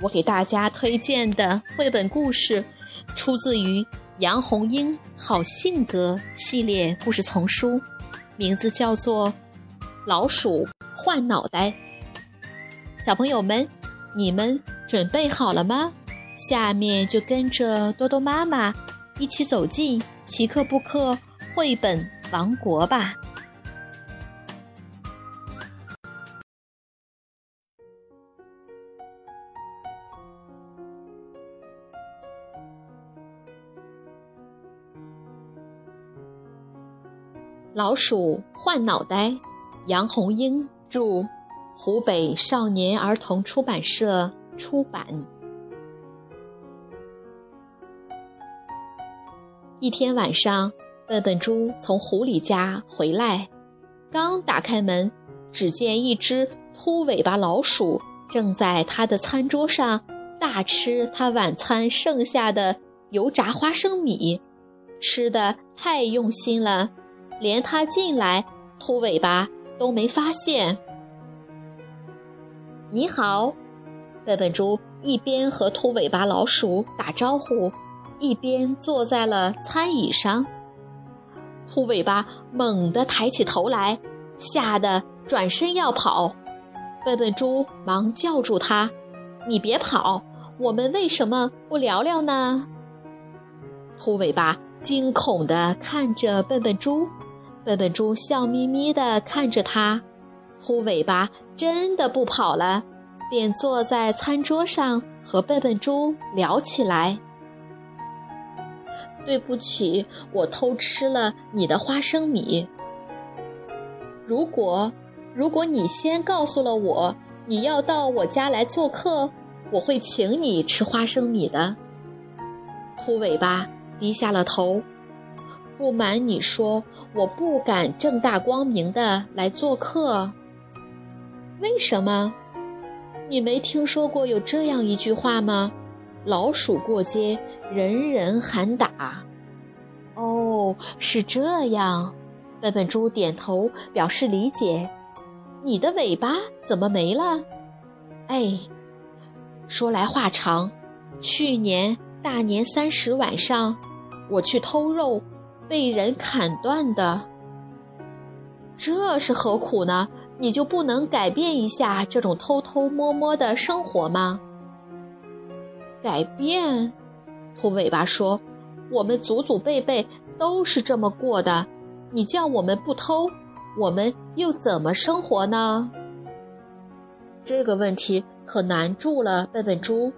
我给大家推荐的绘本故事，出自于杨红樱《好性格》系列故事丛书，名字叫做《老鼠换脑袋》。小朋友们，你们准备好了吗？下面就跟着多多妈妈一起走进皮克布克绘本王国吧。老鼠换脑袋，杨红樱著，湖北少年儿童出版社出版。一天晚上，笨笨猪从狐狸家回来，刚打开门，只见一只秃尾巴老鼠正在他的餐桌上大吃他晚餐剩下的油炸花生米，吃的太用心了。连他进来，秃尾巴都没发现。你好，笨笨猪一边和秃尾巴老鼠打招呼，一边坐在了餐椅上。秃尾巴猛地抬起头来，吓得转身要跑。笨笨猪忙叫住他：“你别跑，我们为什么不聊聊呢？”秃尾巴惊恐地看着笨笨猪。笨笨猪笑眯眯地看着它，秃尾巴真的不跑了，便坐在餐桌上和笨笨猪聊起来。对不起，我偷吃了你的花生米。如果如果你先告诉了我你要到我家来做客，我会请你吃花生米的。秃尾巴低下了头。不瞒你说，我不敢正大光明的来做客。为什么？你没听说过有这样一句话吗？老鼠过街，人人喊打。哦，是这样。笨笨猪点头表示理解。你的尾巴怎么没了？哎，说来话长。去年大年三十晚上，我去偷肉。被人砍断的，这是何苦呢？你就不能改变一下这种偷偷摸摸的生活吗？改变？兔尾巴说：“我们祖祖辈辈都是这么过的，你叫我们不偷，我们又怎么生活呢？”这个问题可难住了笨笨猪。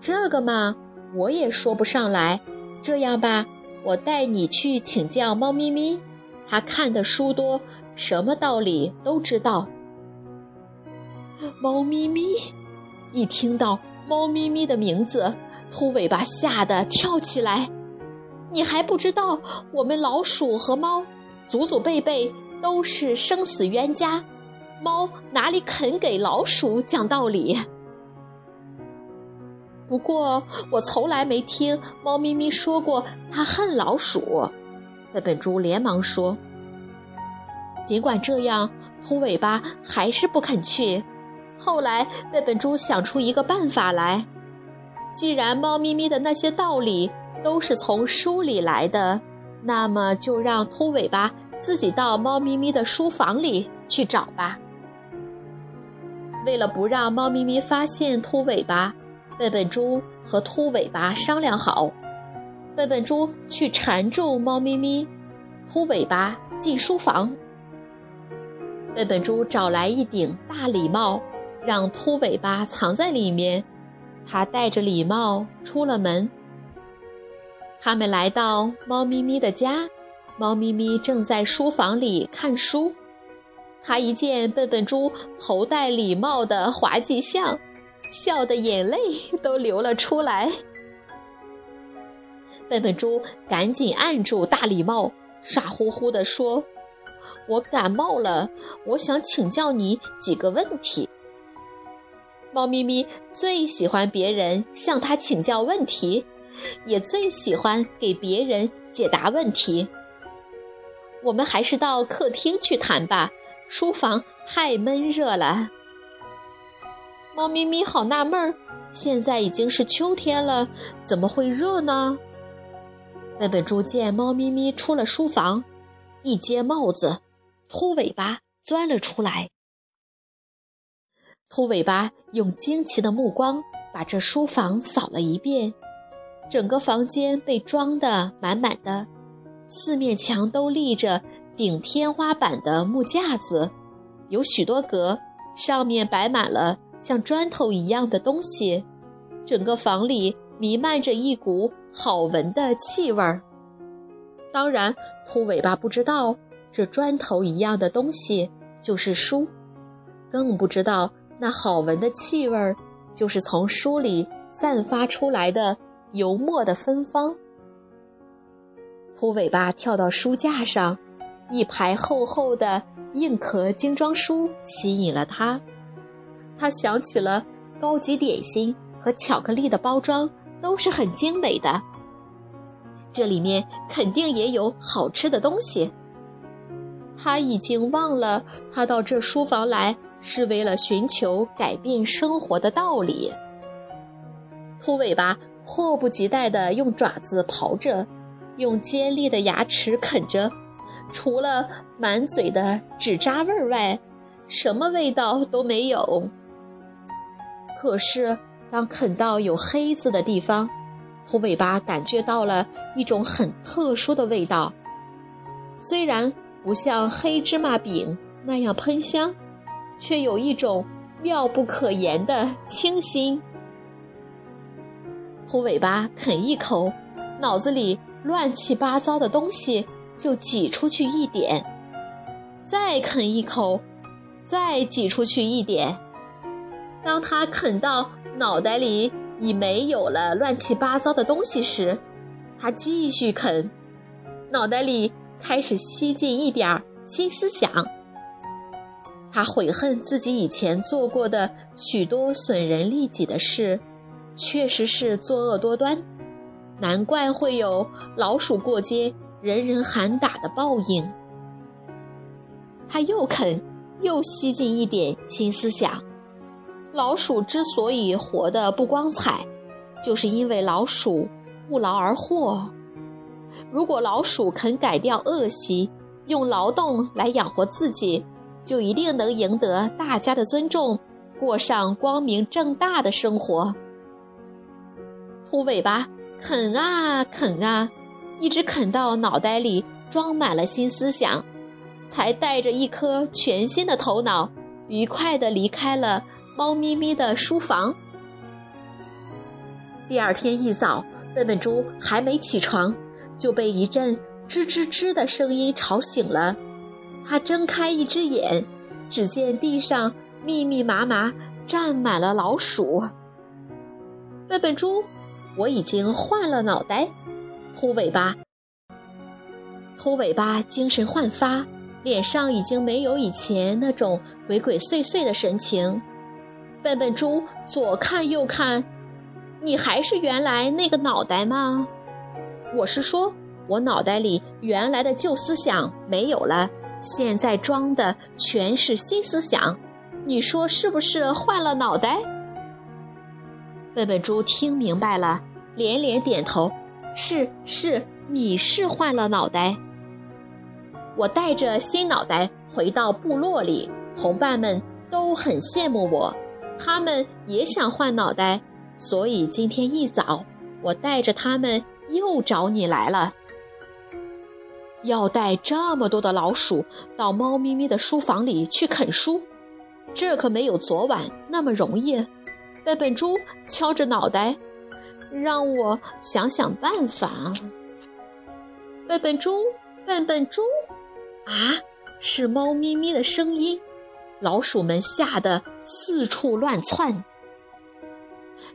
这个嘛，我也说不上来。这样吧。我带你去请教猫咪咪，它看的书多，什么道理都知道。猫咪咪，一听到猫咪咪的名字，秃尾巴吓得跳起来。你还不知道，我们老鼠和猫，祖祖辈辈都是生死冤家，猫哪里肯给老鼠讲道理？不过，我从来没听猫咪咪说过它恨老鼠。笨笨猪连忙说。尽管这样，秃尾巴还是不肯去。后来，笨笨猪想出一个办法来：既然猫咪咪的那些道理都是从书里来的，那么就让秃尾巴自己到猫咪咪的书房里去找吧。为了不让猫咪咪发现秃尾巴。笨笨猪和秃尾巴商量好，笨笨猪去缠住猫咪咪，秃尾巴进书房。笨笨猪找来一顶大礼帽，让秃尾巴藏在里面。他戴着礼帽出了门。他们来到猫咪咪的家，猫咪咪正在书房里看书。他一见笨笨猪头戴礼帽的滑稽相。笑的眼泪 都流了出来。笨笨猪赶紧按住大礼帽，傻乎乎地说：“我感冒了，我想请教你几个问题。”猫咪咪最喜欢别人向它请教问题，也最喜欢给别人解答问题。我们还是到客厅去谈吧，书房太闷热了。猫咪咪好纳闷儿，现在已经是秋天了，怎么会热呢？笨笨猪见猫咪咪出了书房，一揭帽子，秃尾巴钻了出来。秃尾巴用惊奇的目光把这书房扫了一遍，整个房间被装得满满的，四面墙都立着顶天花板的木架子，有许多格，上面摆满了像砖头一样的东西，整个房里弥漫着一股。好闻的气味儿。当然，秃尾巴不知道这砖头一样的东西就是书，更不知道那好闻的气味儿就是从书里散发出来的油墨的芬芳。秃尾巴跳到书架上，一排厚厚的硬壳精装书吸引了他。他想起了高级点心和巧克力的包装。都是很精美的，这里面肯定也有好吃的东西。他已经忘了，他到这书房来是为了寻求改变生活的道理。秃尾巴迫不及待地用爪子刨着，用尖利的牙齿啃着，除了满嘴的纸渣味儿外，什么味道都没有。可是。当啃到有黑字的地方，秃尾巴感觉到了一种很特殊的味道，虽然不像黑芝麻饼那样喷香，却有一种妙不可言的清新。秃尾巴啃一口，脑子里乱七八糟的东西就挤出去一点，再啃一口，再挤出去一点。当他啃到。脑袋里已没有了乱七八糟的东西时，他继续啃，脑袋里开始吸进一点儿新思想。他悔恨自己以前做过的许多损人利己的事，确实是作恶多端，难怪会有老鼠过街人人喊打的报应。他又啃，又吸进一点新思想。老鼠之所以活得不光彩，就是因为老鼠不劳而获。如果老鼠肯改掉恶习，用劳动来养活自己，就一定能赢得大家的尊重，过上光明正大的生活。秃尾巴啃啊啃啊，一直啃到脑袋里装满了新思想，才带着一颗全新的头脑，愉快地离开了。猫咪咪的书房。第二天一早，笨笨猪还没起床，就被一阵吱吱吱的声音吵醒了。他睁开一只眼，只见地上密密麻麻站满了老鼠。笨笨猪，我已经换了脑袋。秃尾巴，秃尾巴精神焕发，脸上已经没有以前那种鬼鬼祟祟的神情。笨笨猪左看右看，你还是原来那个脑袋吗？我是说，我脑袋里原来的旧思想没有了，现在装的全是新思想。你说是不是换了脑袋？笨笨猪听明白了，连连点头：“是是，你是换了脑袋。我带着新脑袋回到部落里，同伴们都很羡慕我。”他们也想换脑袋，所以今天一早，我带着他们又找你来了。要带这么多的老鼠到猫咪咪的书房里去啃书，这可没有昨晚那么容易。笨笨猪敲着脑袋，让我想想办法。笨笨猪，笨笨猪，啊，是猫咪咪的声音。老鼠们吓得四处乱窜。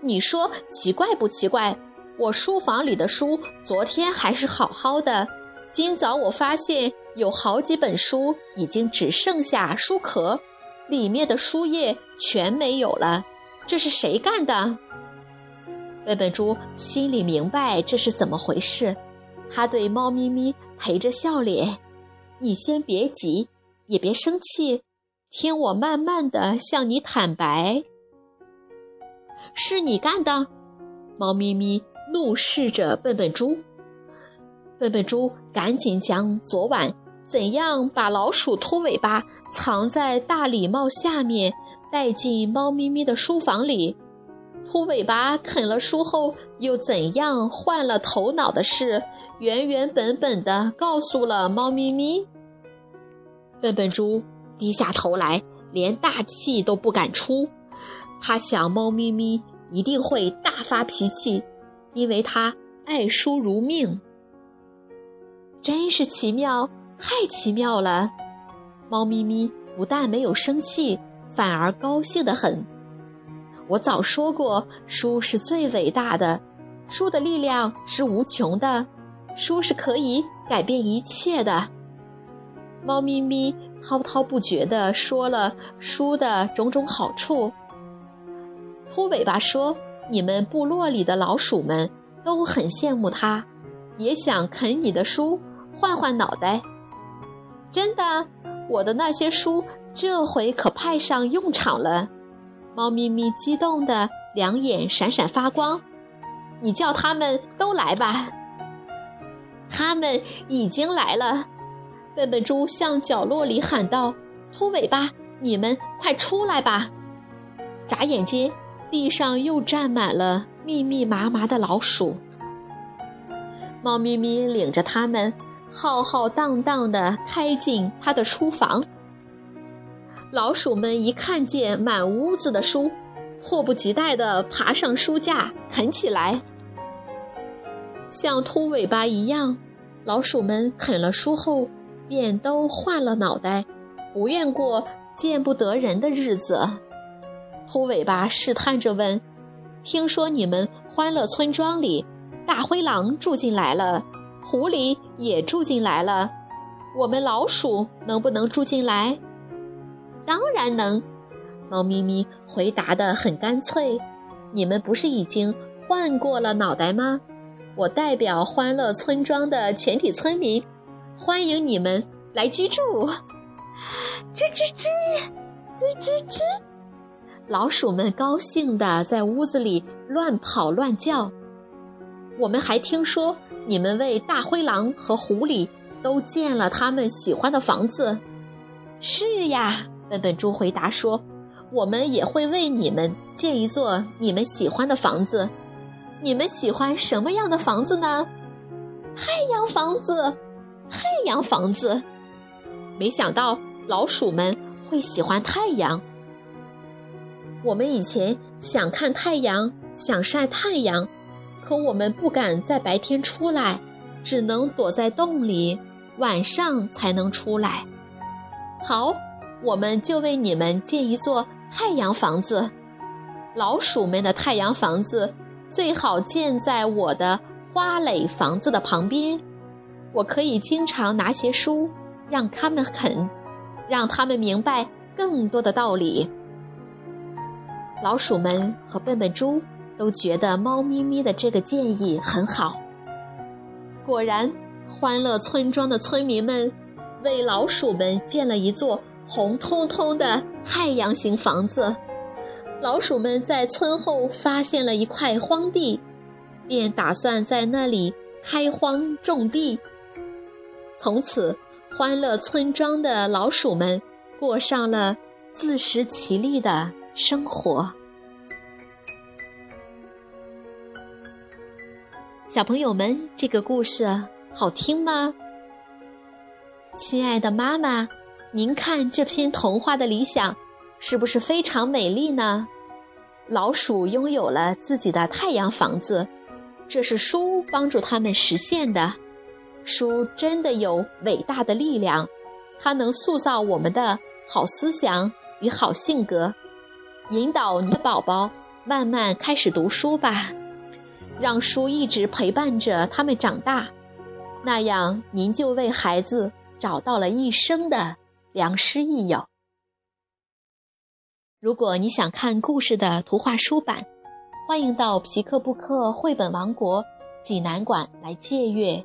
你说奇怪不奇怪？我书房里的书昨天还是好好的，今早我发现有好几本书已经只剩下书壳，里面的书页全没有了。这是谁干的？笨笨猪心里明白这是怎么回事，他对猫咪咪陪着笑脸：“你先别急，也别生气，听我慢慢的向你坦白。是你干的。”猫咪咪。怒视着笨笨猪，笨笨猪赶紧将昨晚怎样把老鼠秃尾巴藏在大礼帽下面带进猫咪咪的书房里，秃尾巴啃了书后又怎样换了头脑的事，原原本本的告诉了猫咪咪。笨笨猪低下头来，连大气都不敢出，他想猫咪咪一定会大发脾气。因为他爱书如命，真是奇妙，太奇妙了！猫咪咪不但没有生气，反而高兴得很。我早说过，书是最伟大的，书的力量是无穷的，书是可以改变一切的。猫咪咪滔滔不绝地说了书的种种好处。秃尾巴说。你们部落里的老鼠们都很羡慕它，也想啃你的书换换脑袋。真的，我的那些书这回可派上用场了。猫咪咪激动的两眼闪闪发光。你叫他们都来吧。他们已经来了。笨笨猪向角落里喊道：“秃尾巴，你们快出来吧！”眨眼间。地上又站满了密密麻麻的老鼠。猫咪咪领着它们浩浩荡荡地开进它的书房。老鼠们一看见满屋子的书，迫不及待地爬上书架啃起来。像秃尾巴一样，老鼠们啃了书后，便都换了脑袋，不愿过见不得人的日子。秃尾巴试探着问：“听说你们欢乐村庄里，大灰狼住进来了，狐狸也住进来了，我们老鼠能不能住进来？”“当然能。”猫咪咪回答的很干脆。“你们不是已经换过了脑袋吗？我代表欢乐村庄的全体村民，欢迎你们来居住。”“吱吱吱，吱吱吱。”老鼠们高兴地在屋子里乱跑乱叫。我们还听说你们为大灰狼和狐狸都建了他们喜欢的房子。是呀，笨笨猪回答说：“我们也会为你们建一座你们喜欢的房子。你们喜欢什么样的房子呢？”太阳房子，太阳房子。没想到老鼠们会喜欢太阳。我们以前想看太阳，想晒太阳，可我们不敢在白天出来，只能躲在洞里，晚上才能出来。好，我们就为你们建一座太阳房子。老鼠们的太阳房子最好建在我的花蕾房子的旁边，我可以经常拿些书让他们啃，让他们明白更多的道理。老鼠们和笨笨猪都觉得猫咪咪的这个建议很好。果然，欢乐村庄的村民们为老鼠们建了一座红彤彤的太阳形房子。老鼠们在村后发现了一块荒地，便打算在那里开荒种地。从此，欢乐村庄的老鼠们过上了自食其力的。生活，小朋友们，这个故事好听吗？亲爱的妈妈，您看这篇童话的理想是不是非常美丽呢？老鼠拥有了自己的太阳房子，这是书帮助他们实现的。书真的有伟大的力量，它能塑造我们的好思想与好性格。引导你的宝宝慢慢开始读书吧。让书一直陪伴着他们长大，那样您就为孩子找到了一生的良师益友。如果你想看故事的图画书版，欢迎到皮克布克绘本王国济南馆来借阅，